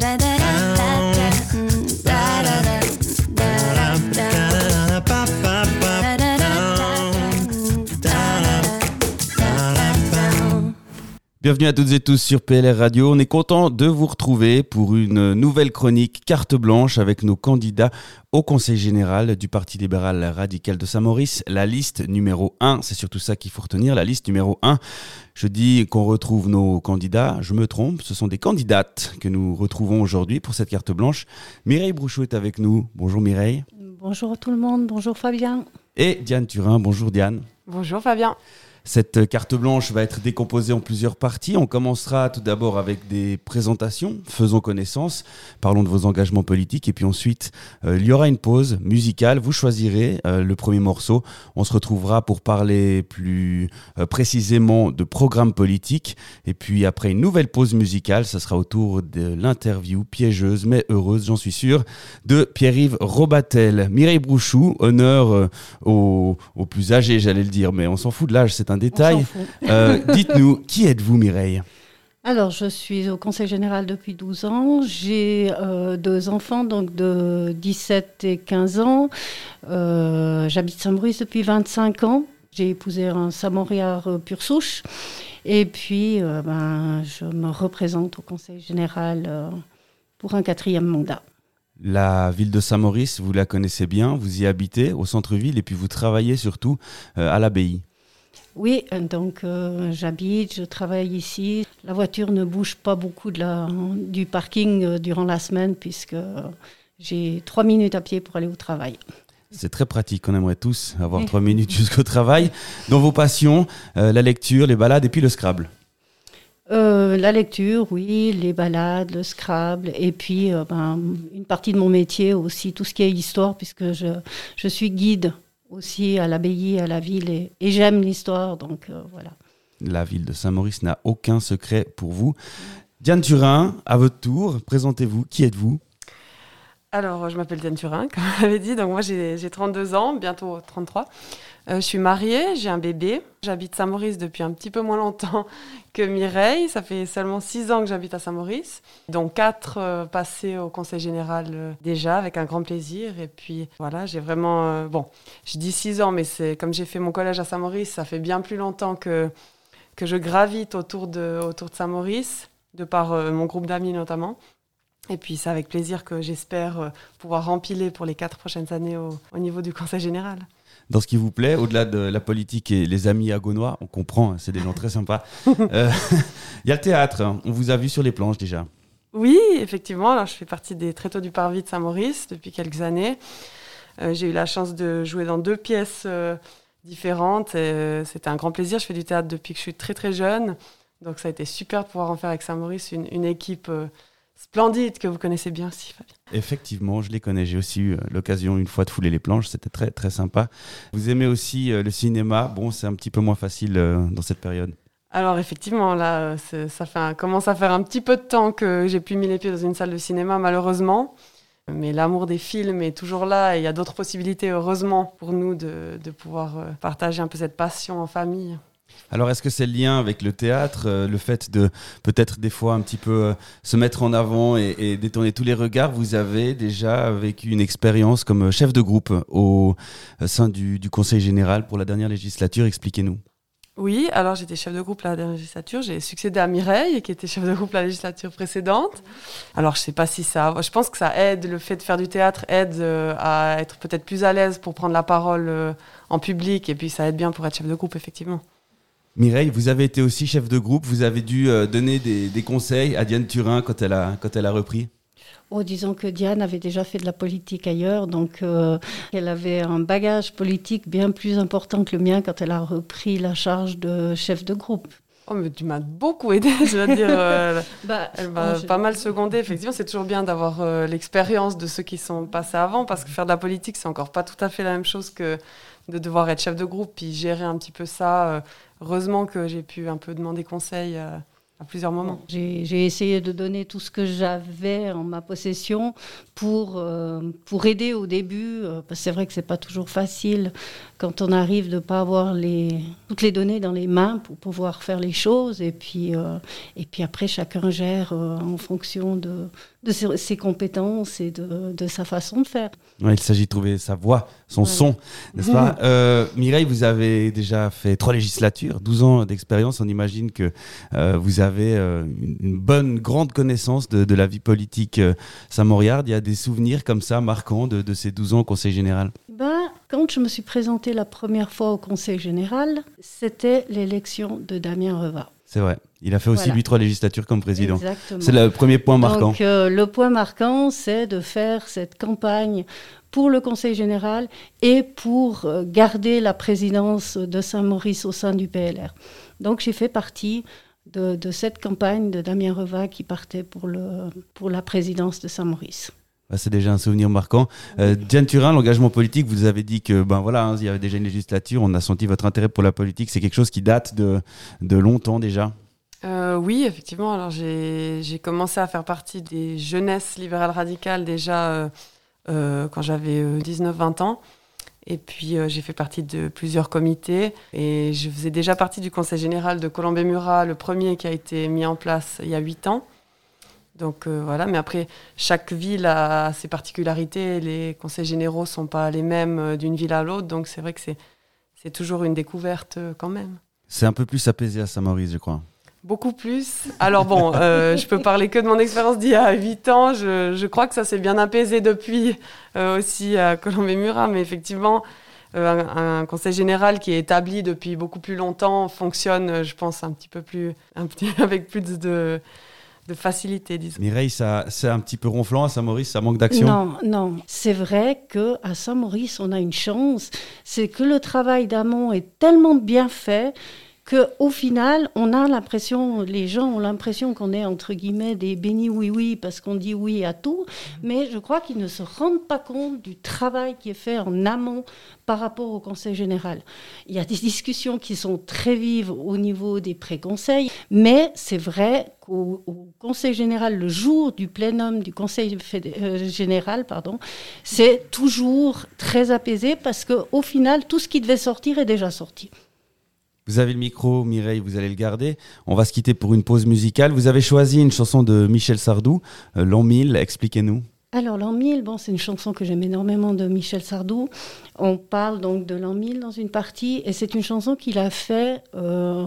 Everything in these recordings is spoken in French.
da da da Bienvenue à toutes et tous sur PLR Radio. On est content de vous retrouver pour une nouvelle chronique carte blanche avec nos candidats au Conseil général du Parti libéral radical de Saint-Maurice. La liste numéro 1, c'est surtout ça qu'il faut retenir, la liste numéro 1. Je dis qu'on retrouve nos candidats, je me trompe, ce sont des candidates que nous retrouvons aujourd'hui pour cette carte blanche. Mireille Brouchot est avec nous. Bonjour Mireille. Bonjour tout le monde, bonjour Fabien. Et Diane Turin, bonjour Diane. Bonjour Fabien. Cette carte blanche va être décomposée en plusieurs parties. On commencera tout d'abord avec des présentations, faisons connaissance, parlons de vos engagements politiques et puis ensuite euh, il y aura une pause musicale. Vous choisirez euh, le premier morceau. On se retrouvera pour parler plus euh, précisément de programme politique et puis après une nouvelle pause musicale, ça sera autour de l'interview piégeuse mais heureuse, j'en suis sûr, de Pierre-Yves Robatel. Mireille Brouchou, honneur aux plus âgés, j'allais le dire, mais on s'en fout de l'âge, c'est un détail. Euh, dites-nous, qui êtes-vous Mireille? Alors, je suis au Conseil général depuis 12 ans. J'ai euh, deux enfants, donc de 17 et 15 ans. Euh, j'habite Saint-Maurice depuis 25 ans. J'ai épousé un Samoréard pur souche. Et puis, ben, je me représente au Conseil général pour un quatrième mandat. La ville de Saint-Maurice, vous la connaissez bien, vous y habitez au centre-ville et puis vous travaillez surtout à l'abbaye. Oui, donc euh, j'habite, je travaille ici. La voiture ne bouge pas beaucoup de la, du parking euh, durant la semaine puisque j'ai trois minutes à pied pour aller au travail. C'est très pratique, on aimerait tous avoir trois minutes jusqu'au travail. Dans vos passions, euh, la lecture, les balades et puis le Scrabble La lecture, oui, les balades, le Scrabble et puis ben, une partie de mon métier aussi, tout ce qui est histoire puisque je, je suis guide aussi à l'abbaye, à la ville, et, j'aime l'histoire, donc euh, voilà. La ville de Saint-Maurice n'a aucun secret pour vous. Diane Turin, à votre tour, présentez-vous, qui êtes-vous? Alors, je m'appelle Diane Turin, comme vous l'avez dit. Donc, moi, j'ai 32 ans, bientôt 33. Euh, je suis mariée, j'ai un bébé. J'habite Saint-Maurice depuis un petit peu moins longtemps que Mireille. Ça fait seulement 6 ans que j'habite à Saint-Maurice. Donc, 4 euh, passés au Conseil général euh, déjà, avec un grand plaisir. Et puis, voilà, j'ai vraiment. bon, je dis 6 ans, mais c'est comme j'ai fait mon collège à Saint-Maurice, ça fait bien plus longtemps que, que je gravite autour de, autour de Saint-Maurice, de par mon groupe d'amis notamment. Et puis c'est avec plaisir que j'espère euh, pouvoir rempiler pour les quatre prochaines années au, niveau du Conseil général. Dans ce qui vous plaît, au-delà de la politique et les amis agonois, on comprend, hein, c'est des gens très sympas. Euh, il y a le théâtre, hein. on vous a vu sur les planches déjà. Oui, effectivement, alors je fais partie des Tréteaux du Parvis de Saint-Maurice depuis quelques années. Euh, j'ai eu la chance de jouer dans deux pièces différentes. C'était un grand plaisir. Je fais du théâtre depuis que je suis très très jeune. Donc ça a été super de pouvoir en faire avec Saint-Maurice une, une équipe splendide que vous connaissez bien aussi, Fabien. Effectivement, je les connais. J'ai aussi eu euh, l'occasion une fois de fouler les planches. C'était très très sympa. Vous aimez aussi euh, le cinéma. Bon, c'est un petit peu moins facile euh, dans cette période. Alors effectivement, là, ça fait commence à faire un petit peu de temps que j'ai plus mis les pieds dans une salle de cinéma, malheureusement. Mais l'amour des films est toujours là et il y a d'autres possibilités, heureusement, pour nous de, de pouvoir partager un peu cette passion en famille. Alors, est-ce que c'est le lien avec le théâtre, euh, le fait de peut-être des fois un petit peu euh, se mettre en avant et, détourner tous les regards? Vous avez déjà vécu une expérience comme chef de groupe au euh, sein du, Conseil général pour la dernière législature? Expliquez-nous. Oui, alors j'étais chef de groupe la dernière législature. J'ai succédé à Mireille, qui était chef de groupe la législature précédente. Alors je sais pas si ça. Je pense que ça aide, le fait de faire du théâtre aide à être peut-être plus à l'aise pour prendre la parole en public, et puis ça aide bien pour être chef de groupe, effectivement. Mireille, vous avez été aussi chef de groupe, vous avez dû euh, donner des, conseils à Diane Turin quand elle a, repris Oh, disons que Diane avait déjà fait de la politique ailleurs, donc euh, elle avait un bagage politique bien plus important que le mien quand elle a repris la charge de chef de groupe. Oh, mais tu m'as beaucoup aidé, je veux dire. Euh, bah, elle m'a pas mal secondé. Effectivement, c'est toujours bien d'avoir l'expérience de ceux qui sont passés avant, parce que faire de la politique, c'est encore pas tout à fait la même chose que de devoir être chef de groupe puis gérer un petit peu ça. Euh, heureusement que j'ai pu un peu demander conseil euh, à plusieurs moments. J'ai essayé de donner tout ce que j'avais en ma possession pour, euh, pour aider au début, euh, parce que c'est vrai que c'est pas toujours facile quand on arrive de ne pas avoir les, toutes les données dans les mains pour pouvoir faire les choses, et puis, euh, et puis après chacun gère en fonction de, de ses, compétences et de, de, sa façon de faire. il s'agit de trouver sa voix, son son, n'est-ce pas Mireille, vous avez déjà fait trois législatures, 12 ans d'expérience, on imagine que vous avez une bonne, grande connaissance de, de la vie politique samoriarde. Il y a des souvenirs comme ça marquants de, ces 12 ans au Conseil général? Ben, Quand je me suis présentée la première fois au Conseil général, c'était l'élection de Damien Reva. C'est vrai. Il a fait aussi, lui, trois législatures comme président. C'est le premier point marquant. Donc, euh, le point marquant, c'est de faire cette campagne pour le Conseil général et pour euh, garder la présidence de Saint-Maurice au sein du PLR. Donc, j'ai fait partie de, de, cette campagne de Damien Reva qui partait pour, le, pour la présidence de Saint-Maurice. Bah, c'est déjà un souvenir marquant. Euh, Diane Turin, l'engagement politique, vous avez dit que ben voilà, hein, il y avait déjà une législature, on a senti votre intérêt pour la politique. C'est quelque chose qui date de, de longtemps déjà. Euh, oui, effectivement. Alors j'ai commencé à faire partie des jeunesses libérales radicales déjà euh, euh quand j'avais 19-20 ans. Et puis j'ai fait partie de plusieurs comités et je faisais déjà partie du conseil général de Colombey-Murat, le premier qui a été mis en place il y a 8 ans. Donc voilà, mais après, chaque ville a ses particularités. Les conseils généraux ne sont pas les mêmes d'une ville à l'autre, donc c'est vrai que c'est, toujours une découverte quand même. C'est un peu plus apaisé à Saint-Maurice, je crois. Beaucoup plus. Alors bon, je peux parler que de mon expérience d'il y a 8 ans. Je, je, crois que ça s'est bien apaisé depuis aussi à Colombey-Murat, mais effectivement, un, un, conseil général qui est établi depuis beaucoup plus longtemps fonctionne, je pense, un petit peu plus, un petit, avec plus de de facilité, disons. Mireille, ça, c'est un petit peu ronflant à Saint-Maurice, ça manque d'action? Non, non. C'est vrai qu'à Saint-Maurice, on a une chance, c'est que le travail d'amont est tellement bien fait qu'au final, on a l'impression, les gens ont l'impression qu'on est entre guillemets des bénis oui-oui parce qu'on dit oui à tout, mais je crois qu'ils ne se rendent pas compte du travail qui est fait en amont par rapport au Conseil général. Il y a des discussions qui sont très vives au niveau des préconseils, mais c'est vrai qu'au Conseil général, le jour du plénum du Conseil euh, général, pardon, c'est toujours très apaisé parce qu'au final, tout ce qui devait sortir est déjà sorti. Vous avez le micro, Mireille, vous allez le garder. On va se quitter pour une pause musicale. Vous avez choisi une chanson de Michel Sardou, euh, L'an 1000. Expliquez-nous. Alors, l'an 1000, bon, c'est une chanson que j'aime énormément de Michel Sardou. On parle donc de l'an 1000 dans une partie, et c'est une chanson qu'il a fait euh,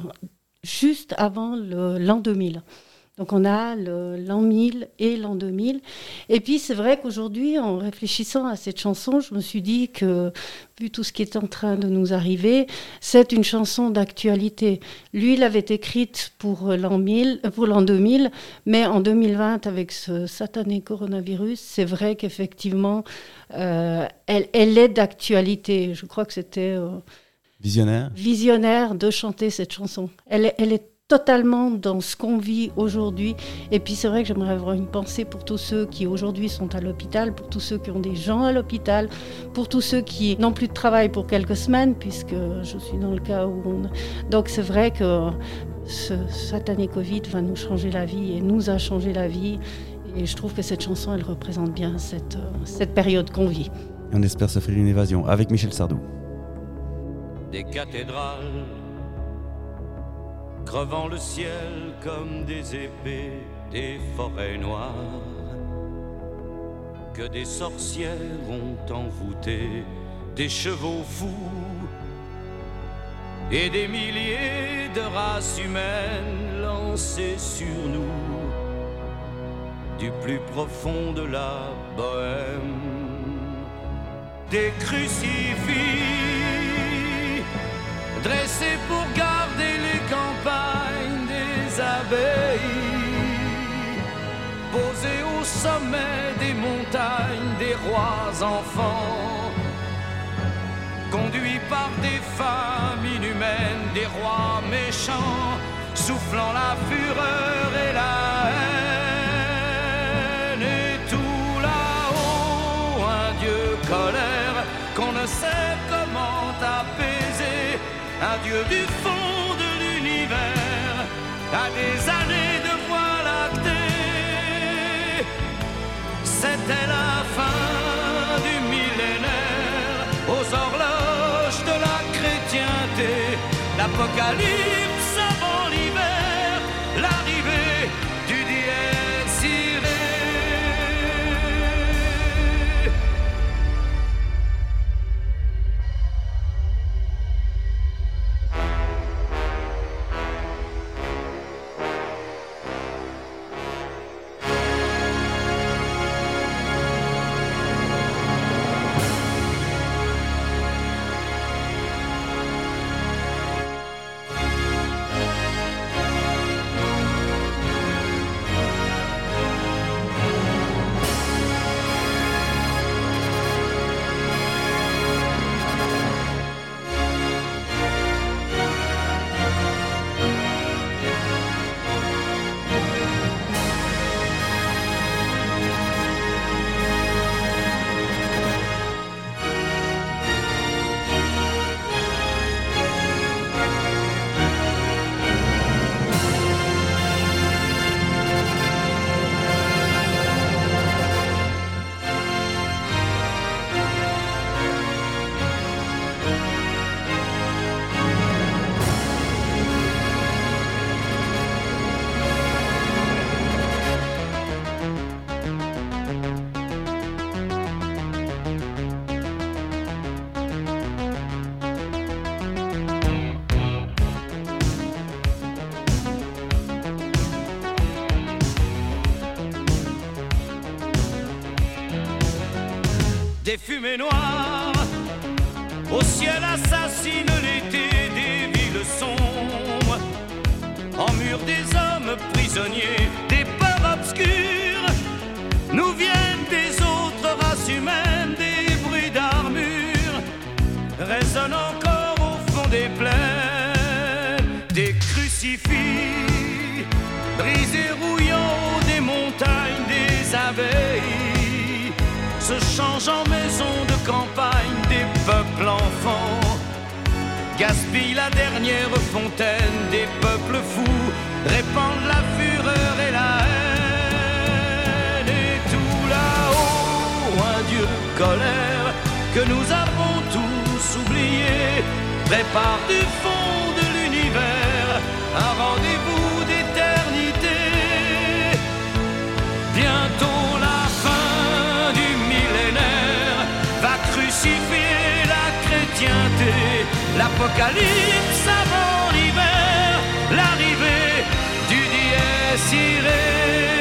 juste avant l'an 2000. Donc on a l'an 1000 et l'an 2000. Et puis c'est vrai qu'aujourd'hui, en réfléchissant à cette chanson, je me suis dit que, vu tout ce qui est en train de nous arriver, c'est une chanson d'actualité. Lui, il avait écrite pour l'an 1000, pour l'an 2000, mais en 2020, avec ce satané coronavirus, c'est vrai qu'effectivement, euh, elle, elle, est d'actualité. Je crois que c'était... Euh, visionnaire Visionnaire de chanter cette chanson. Elle, elle est totalement dans ce qu'on vit aujourd'hui. Et puis c'est vrai que j'aimerais avoir une pensée pour tous ceux qui aujourd'hui sont à l'hôpital, pour tous ceux qui ont des gens à l'hôpital, pour tous ceux qui n'ont plus de travail pour quelques semaines, puisque je suis dans le cas où on... Donc c'est vrai que ce satané Covid va nous changer la vie et nous a changé la vie. Et je trouve que cette chanson, elle représente bien cette, cette période qu'on vit. on espère se faire une évasion avec Michel Sardou. Des cathédrales crevant le ciel comme des épées, des forêts noires. Que des sorcières ont envoûté, des chevaux fous et des milliers de races humaines lancées sur nous du plus profond de la bohème, des crucifix dressés pour garder sommet des montagnes des rois enfants, conduits par des femmes inhumaines, des rois méchants, soufflant la fureur et la haine, et tout là-haut un Dieu colère qu'on ne sait comment apaiser un Dieu du fond de l'univers à des années C'était la fin du millénaire. Aux horloges de la chrétienté, l'apocalypse Au ciel assassine l'été des villes sombres. En mur des hommes prisonniers, des peurs obscures. Nous viennent des autres races humaines, des bruits d'armure. Résonnent encore au fond des plaines, des crucifix. Brisés, rouillants des montagnes, des abeilles se change en maison des peuples enfants. Gaspille la dernière fontaine des peuples fous, répandent la fureur et la haine. Et tout là-haut, un Dieu colère que nous avons tous oublié, prépare du fond de l'univers un rendez-vous l'apocalypse avant l'hiver, l'arrivée du dies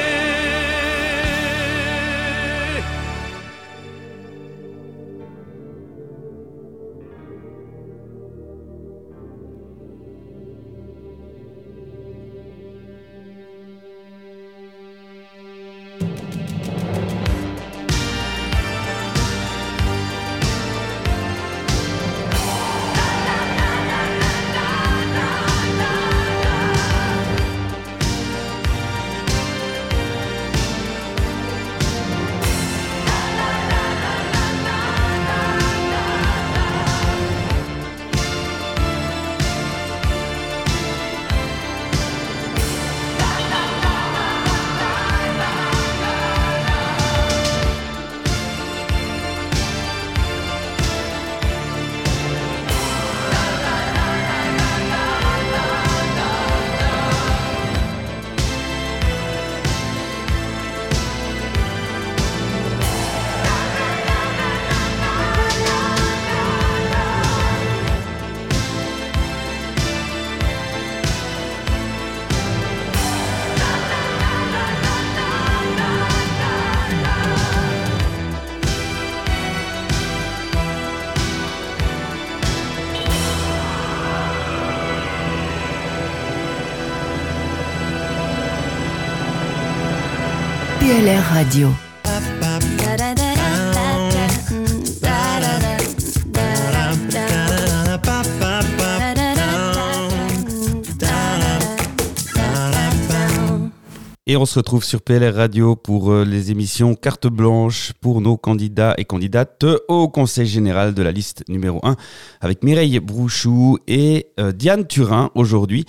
Et on se retrouve sur PLR Radio pour euh, les émissions Carte Blanche pour nos candidats et candidates au Conseil général de la liste numéro 1 avec Mireille Brouchou et euh, Diane Turin aujourd'hui.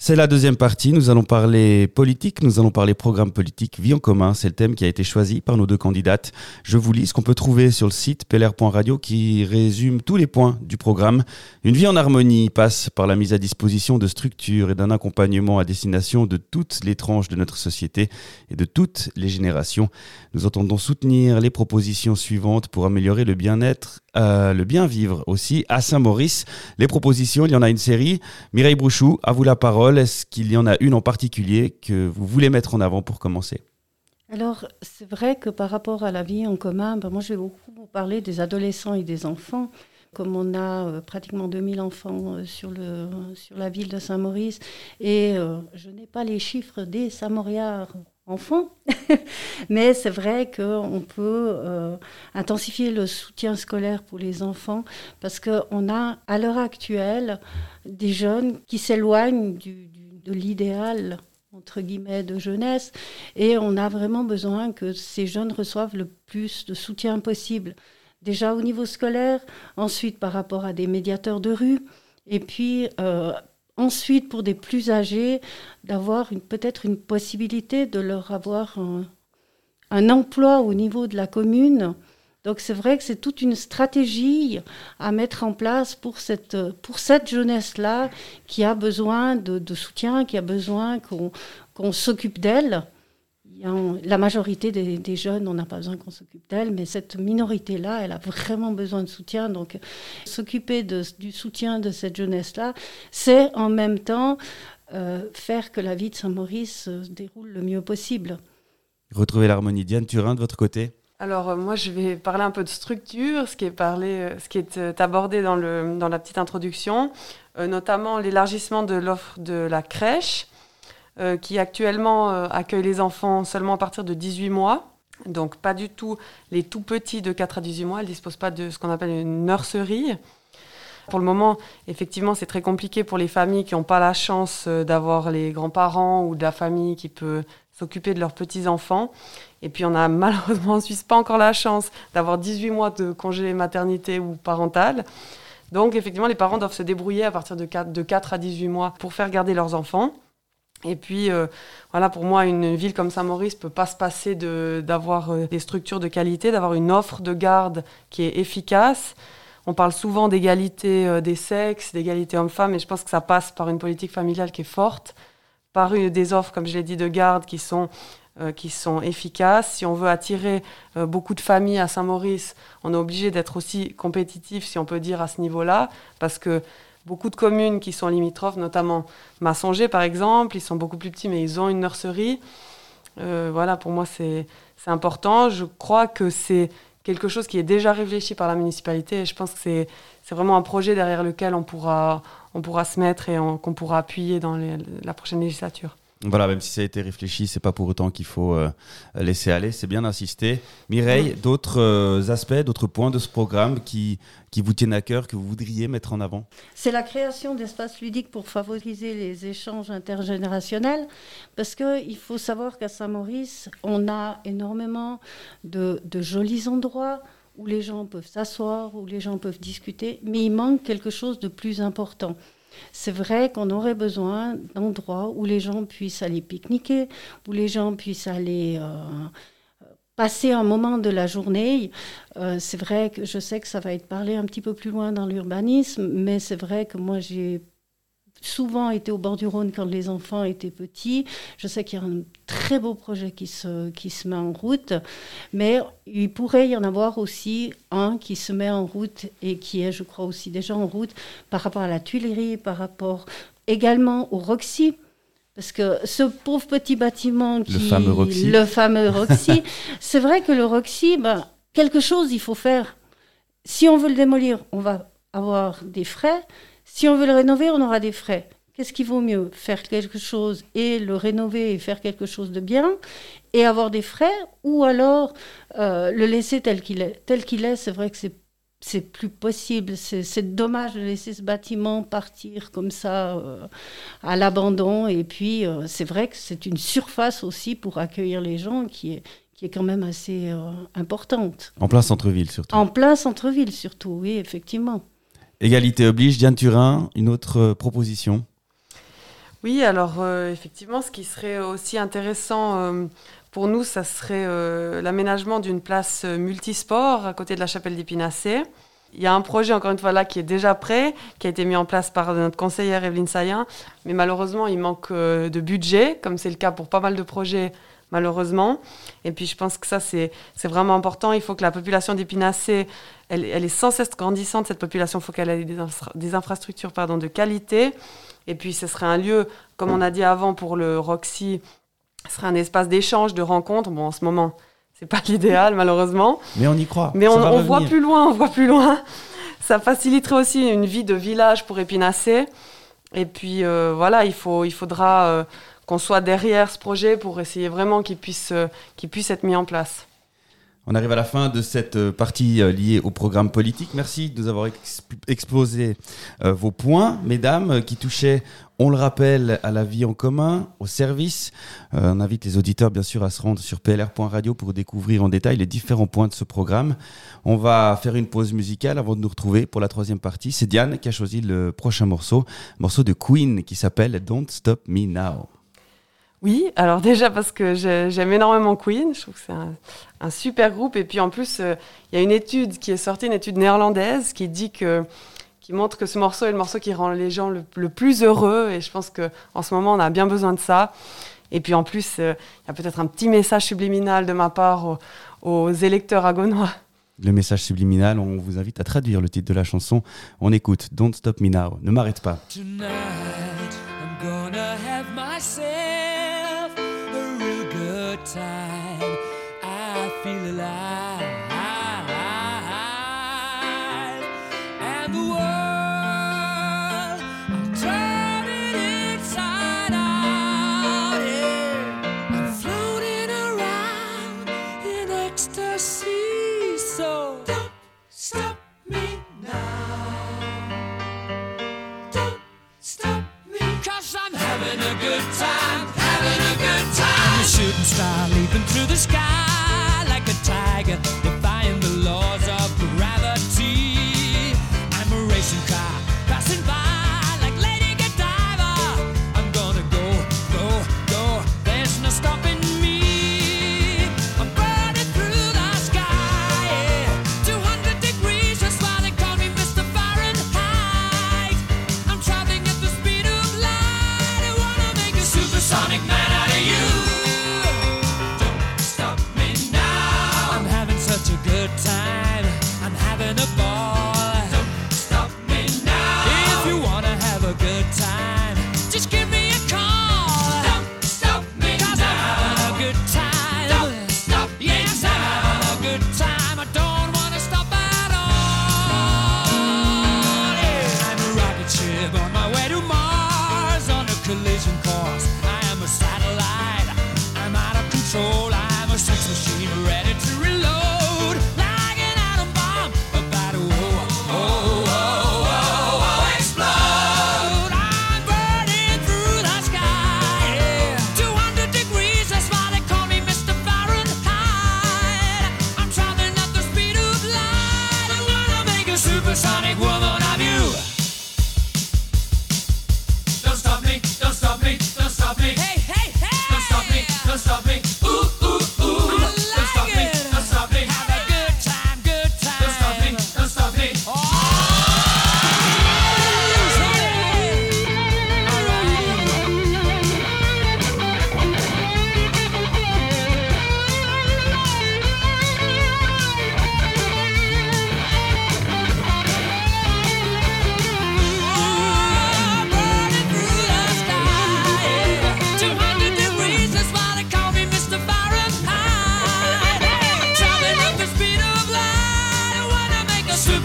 C'est la deuxième partie. Nous allons parler politique, nous allons parler programme politique, vie en commun. C'est le thème qui a été choisi par nos deux candidates. Je vous lis ce qu'on peut trouver sur le site plr.radio qui résume tous les points du programme. Une vie en harmonie passe par la mise à disposition de structures et d'un accompagnement à destination de toutes les tranches de notre société et de toutes les générations. Nous entendons soutenir les propositions suivantes pour améliorer le bien-être, euh, le bien-vivre aussi à Saint-Maurice. Les propositions, il y en a une série. Mireille Brouchou, à vous la parole. Est-ce qu'il y en a une en particulier que vous voulez mettre en avant pour commencer? Alors, c'est vrai que par rapport à la vie en commun, ben moi je vais beaucoup vous parler des adolescents et des enfants. Comme on a euh, pratiquement 2000 enfants euh, sur, la ville de Saint-Maurice, et je n'ai pas les chiffres des Samoriards mais c'est vrai qu'on peut intensifier le soutien scolaire pour les enfants parce qu'on a à l'heure actuelle des jeunes qui s'éloignent de l'idéal entre guillemets de jeunesse et on a vraiment besoin que ces jeunes reçoivent le plus de soutien possible. Déjà au niveau scolaire ensuite par rapport à des médiateurs de rue et puis euh, ensuite pour des plus âgés d'avoir peut-être une possibilité de leur avoir un emploi au niveau de la commune donc c'est vrai que c'est toute une stratégie à mettre en place pour cette, pour cette jeunesse-là qui a besoin de, soutien, qui a besoin qu'on s'occupe d'elle. La majorité des, jeunes, on n'a pas besoin qu'on s'occupe d'elle, mais cette minorité-là, elle a vraiment besoin de soutien. Donc, s'occuper du soutien de cette jeunesse-là, c'est en même temps euh, faire que la vie de Saint-Maurice se déroule le mieux possible. Retrouver l'harmonie. Diane Turin, de votre côté alors euh, moi je vais parler un peu de structure, ce qui est, parlé, euh, ce qui est euh, abordé dans, le, dans la petite introduction, notamment l'élargissement de l'offre de la crèche, qui actuellement accueille les enfants seulement à partir de 18 mois. Donc pas du tout les tout petits de 4 à 18 mois, elle ne dispose pas de ce qu'on appelle une nurserie. Pour le moment, effectivement, c'est très compliqué pour les familles qui n'ont pas la chance d'avoir les grands-parents ou de la famille qui peut s'occuper de leurs petits-enfants. Et puis on a malheureusement en Suisse pas encore la chance d'avoir 18 mois de congé maternité ou parental. Donc effectivement, les parents doivent se débrouiller à partir de 4, de 4 à 18 mois pour faire garder leurs enfants. Et puis, euh, voilà, pour moi, une ville comme Saint-Maurice peut pas se passer d'avoir euh, des structures de qualité, d'avoir une offre de garde qui est efficace. On parle souvent d'égalité euh, des sexes, d'égalité hommes-femmes, et je pense que ça passe par une politique familiale qui est forte, par une, des offres, comme je l'ai dit, de garde qui sont euh, qui sont efficaces. Si on veut attirer euh, beaucoup de familles à Saint-Maurice, on est obligé d'être aussi compétitif, si on peut dire, à ce niveau-là, parce que beaucoup de communes qui sont limitrophes, notamment Massonger par exemple, ils sont beaucoup plus petits, mais ils ont une nurserie. Euh, voilà, pour moi, c'est important. Je crois que c'est quelque chose qui est déjà réfléchi par la municipalité et je pense que c'est vraiment un projet derrière lequel on pourra, on pourra se mettre et qu'on pourra appuyer dans la prochaine législature. Voilà, même si ça a été réfléchi, c'est pas pour autant qu'il faut euh, laisser aller, c'est bien d'insister. Mireille, d'autres euh, aspects, d'autres points de ce programme qui, qui vous tiennent à cœur, que vous voudriez mettre en avant? C'est la création d'espaces ludiques pour favoriser les échanges intergénérationnels, parce qu'il faut savoir qu'à Saint-Maurice, on a énormément de, de jolis endroits où les gens peuvent s'asseoir, où les gens peuvent discuter, mais il manque quelque chose de plus important c'est vrai qu'on aurait besoin d'endroits où les gens puissent aller pique-niquer, où les gens puissent aller euh, passer un moment de la journée. Euh, c'est vrai que je sais que ça va être parlé un petit peu plus loin dans l'urbanisme, mais c'est vrai que moi j'ai souvent été au bord du Rhône quand les enfants étaient petits. Je sais qu'il y a un très beau projet qui se, qui se met en route, mais il pourrait y en avoir aussi un qui se met en route et qui est, je crois, aussi déjà en route par rapport à la Tuilerie, par rapport également au Roxy. Parce que ce pauvre petit bâtiment qui... Le fameux Roxy. Le fameux Roxy. c'est vrai que le Roxy, ben, quelque chose il faut faire. Si on veut le démolir, on va avoir des frais. Si on veut le rénover, on aura des frais. Qu'est-ce qui vaut mieux Faire quelque chose et le rénover et faire quelque chose de bien et avoir des frais ou alors euh, le laisser tel qu'il est? Tel qu'il est, c'est vrai que c'est c'est plus possible. C'est dommage de laisser ce bâtiment partir comme ça euh, à l'abandon. Et puis, euh, c'est vrai que c'est une surface aussi pour accueillir les gens qui est, qui est quand même assez importante. En plein centre-ville surtout. En plein centre-ville surtout, oui, effectivement. Égalité oblige, Diane Turin, une autre euh, proposition Oui, alors euh, effectivement, ce qui serait aussi intéressant euh, pour nous, ça serait l'aménagement d'une place multisport à côté de la chapelle d'Épinacé. Il y a un projet, encore une fois, là, qui est déjà prêt, qui a été mis en place par notre conseillère Evelyne Sayen, mais malheureusement, il manque de budget, comme c'est le cas pour pas mal de projets, malheureusement. Et puis, je pense que ça, c'est vraiment important. Il faut que la population d'Épinacé, elle, elle, est sans cesse grandissante, cette population, il faut qu'elle ait des, infra des infrastructures pardon, de qualité. Et puis, ce serait un lieu, comme on a dit avant pour le Roxy, ce serait un espace d'échange, de rencontre. Bon, en ce moment, c'est pas l'idéal, malheureusement. Mais on y croit. Mais on, on voit plus loin, on voit plus loin. Ça faciliterait aussi une vie de village pour Épinacé. Et puis, euh, voilà, il, faut, il faudra euh, qu'on soit derrière ce projet pour essayer vraiment qu'il puisse, euh, puisse être mis en place. On arrive à la fin de cette euh, partie euh, liée au programme politique. Merci de nous avoir exposé vos points, mesdames, qui touchaient, on le rappelle, à la vie en commun, au service. on invite les auditeurs, bien sûr, à se rendre sur plr.radio pour découvrir en détail les différents points de ce programme. On va faire une pause musicale avant de nous retrouver pour la troisième partie. C'est Diane qui a choisi le prochain morceau, morceau de Queen qui s'appelle Don't Stop Me Now. Oui, alors déjà parce que j'aime énormément Queen, je trouve que c'est un, un, super groupe. Et puis en plus, il euh, y a une étude qui est sortie, une étude néerlandaise, qui dit que qui montre que ce morceau est le morceau qui rend les gens le, le plus heureux. Et je pense que en ce moment, on a bien besoin de ça. Et puis en plus, il euh, y a peut-être un petit message subliminal de ma part aux, aux électeurs agonois. Le message subliminal, on vous invite à traduire le titre de la chanson. On écoute Don't Stop Me Now. Ne m'arrête pas. Tonight, I'm gonna have time alive. And the world I'm turning inside out. Yeah. I'm floating around in ecstasy so don't stop me now. Don't stop me. Cause I'm having a good time having a good time. I'm shooting star leaping through the sky.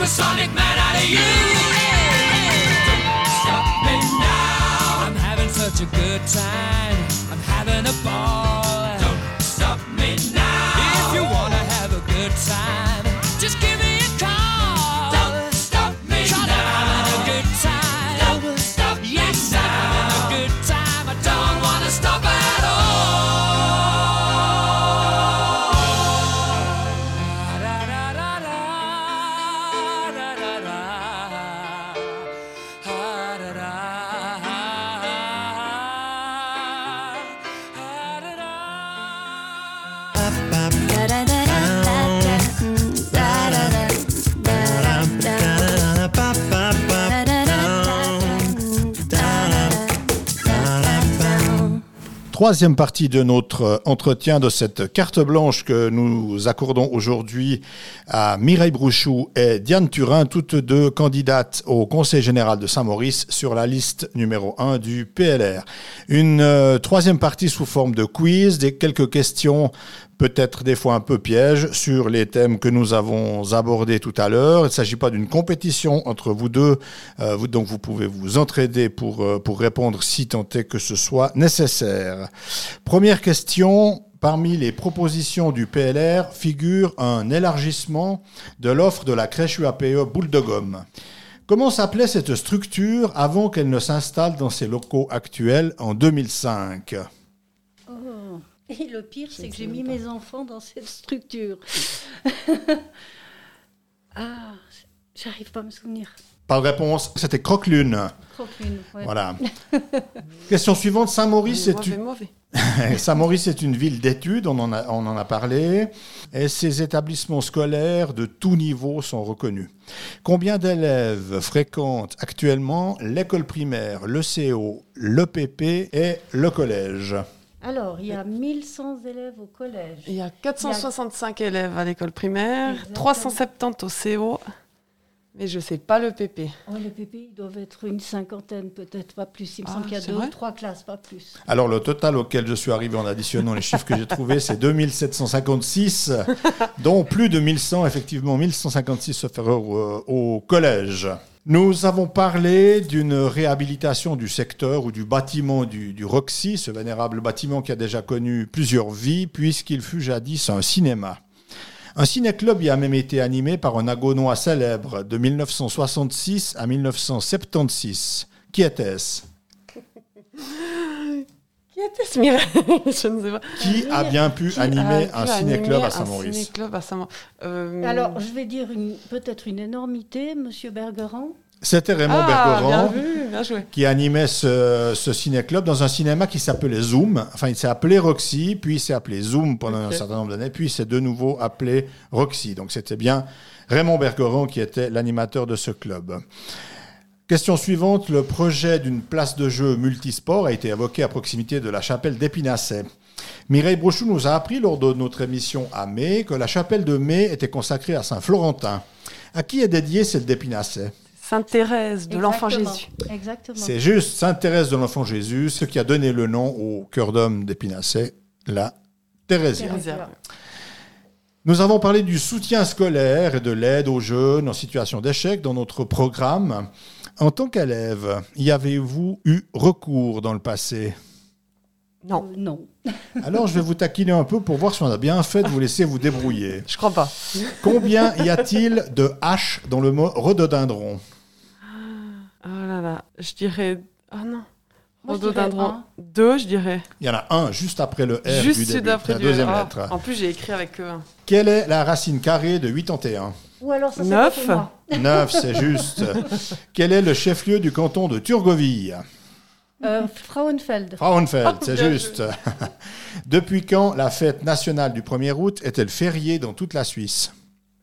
supersonic man out of you. Don't stop me now. I'm having such a good time. I'm having a ball. Troisième partie de notre entretien de cette carte blanche que nous accordons aujourd'hui à Mireille Brouchou et Diane Turin, toutes deux candidates au Conseil général de Saint-Maurice sur la liste numéro 1 du PLR. Une euh, troisième partie sous forme de quiz, des quelques questions peut-être des fois un peu piège sur les thèmes que nous avons abordés tout à l'heure. Il ne s'agit pas d'une compétition entre vous deux, euh, donc vous pouvez vous entraider pour, euh, pour répondre si tant est que ce soit nécessaire. Première question. Parmi les propositions du PLR figure un élargissement de l'offre de la crèche UAPE Boule de Gomme. Comment s'appelait cette structure avant qu'elle ne s'installe dans ses locaux actuels en 2005 et le pire, c'est que j'ai mis mes enfants dans cette structure. ah, j'arrive pas à me souvenir. Pas de réponse, c'était Croque-Lune. Croque-Lune, ouais. Voilà. Question suivante, Saint-Maurice est une... mauvais. Saint-Maurice est une ville d'études, on, en a- on en a parlé, et ses établissements scolaires de tout niveau sont reconnus. Combien d'élèves fréquentent actuellement l'école primaire, le CO, l'EPP et le collège? Alors, il y a 1100 élèves au collège. Il y a 465 élèves à l'école primaire, Exactement. 370 au CO, mais je sais pas le PP. Oh, les PP, ils doivent être une cinquantaine, peut-être pas plus. Il me Ah, semble qu'il y a deux trois classes, pas plus. Alors le total auquel je suis arrivé en additionnant les chiffres que j'ai trouvés, c'est 2756, dont plus de 1100, effectivement 1156 sauf erreur euh, au collège. Nous avons parlé d'une réhabilitation du secteur ou du bâtiment du, du Roxy, ce vénérable bâtiment qui a déjà connu plusieurs vies puisqu'il fut jadis un cinéma. Un ciné-club y a même été animé par un agonois célèbre de 1966 à 1976. Qui était-ce? Qui était ce Mireille? Je ne sais pas. Qui a bien pu Qui animer a un ciné-club à Saint-Maurice. Euh, Alors, je vais dire une- peut-être une énormité, Monsieur Bergeron. C'était Raymond ah, bien Bergeron vu, bien joué. qui animait ce, ce ciné-club dans un cinéma qui s'appelait Zoom. Enfin, il s'est appelé Roxy, puis il s'est appelé Zoom pendant un certain nombre d'années, puis il s'est de nouveau appelé Roxy. Donc c'était bien Raymond Bergeron qui était l'animateur de ce club. Question suivante, le projet d'une place de jeu multisport a été évoqué à proximité de la chapelle d'Épinasset. Mireille Brochou nous a appris lors de notre émission à mai que la chapelle de mai était consacrée à Saint-Florentin. À qui est dédiée celle d'Épinasset? Sainte-Thérèse de l'Enfant Exactement. Jésus. Exactement. C'est juste Sainte-Thérèse de l'Enfant Jésus, ce qui a donné le nom au cœur d'homme d'Épinasset, la Thérésienne. Thérèsienne. Nous avons parlé du soutien scolaire et de l'aide aux jeunes en situation d'échec dans notre programme. En tant qu'élève, y avez-vous eu recours dans le passé? Non, Euh, non. Alors je vais vous taquiner un peu pour voir si on a bien fait de vous laisser vous débrouiller. je crois pas. Combien y a-t-il de H dans le mot rhododendron Oh là là, je dirais. Ah non. Rhododendron. un. Deux, je dirais. Il y en a un juste après le R Juste du début, d'après la du deuxième lettre. En plus, j'ai écrit avec eux. Quelle est la racine carrée de 81 Ou alors, ça c'est Neuf. pas pour moi. 9, c'est juste. Quel est le chef-lieu du canton de Turgovie Euh, Frauenfeld. Frauenfeld, Oh, c'est juste. Depuis quand la fête nationale du 1er août est-elle fériée dans toute la Suisse?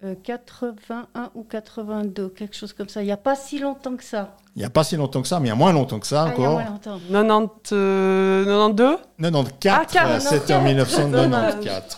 Euh, 81 ou 82, quelque chose comme ça. Il n'y a pas si longtemps que ça. Il n'y a pas si longtemps que ça, mais il y a moins longtemps que ça Ah, il y a encore. moins longtemps. 90, euh, 92 94, Ah, 40, c'était en 94. 1994.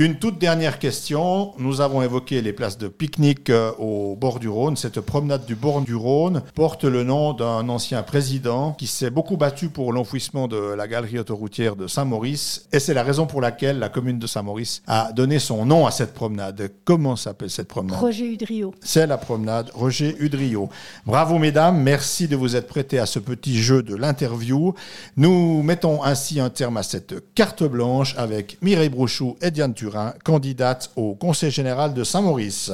Une toute dernière question. Nous avons évoqué les places de pique-nique euh, au bord du Rhône. Cette promenade du bord du Rhône porte le nom d'un ancien président qui s'est beaucoup battu pour l'enfouissement de la galerie autoroutière de Saint-Maurice. Et c'est la raison pour laquelle la commune de Saint-Maurice a donné son nom à cette promenade. Comment s'appelle cette promenade? Roger Udrio. c'est la promenade Roger Udrio. Bravo mesdames, merci de vous être prêtés à ce petit jeu de l'interview. Nous mettons ainsi un terme à cette carte blanche avec Mireille Brouchou et Diane Turin, candidates au Conseil général de Saint-Maurice.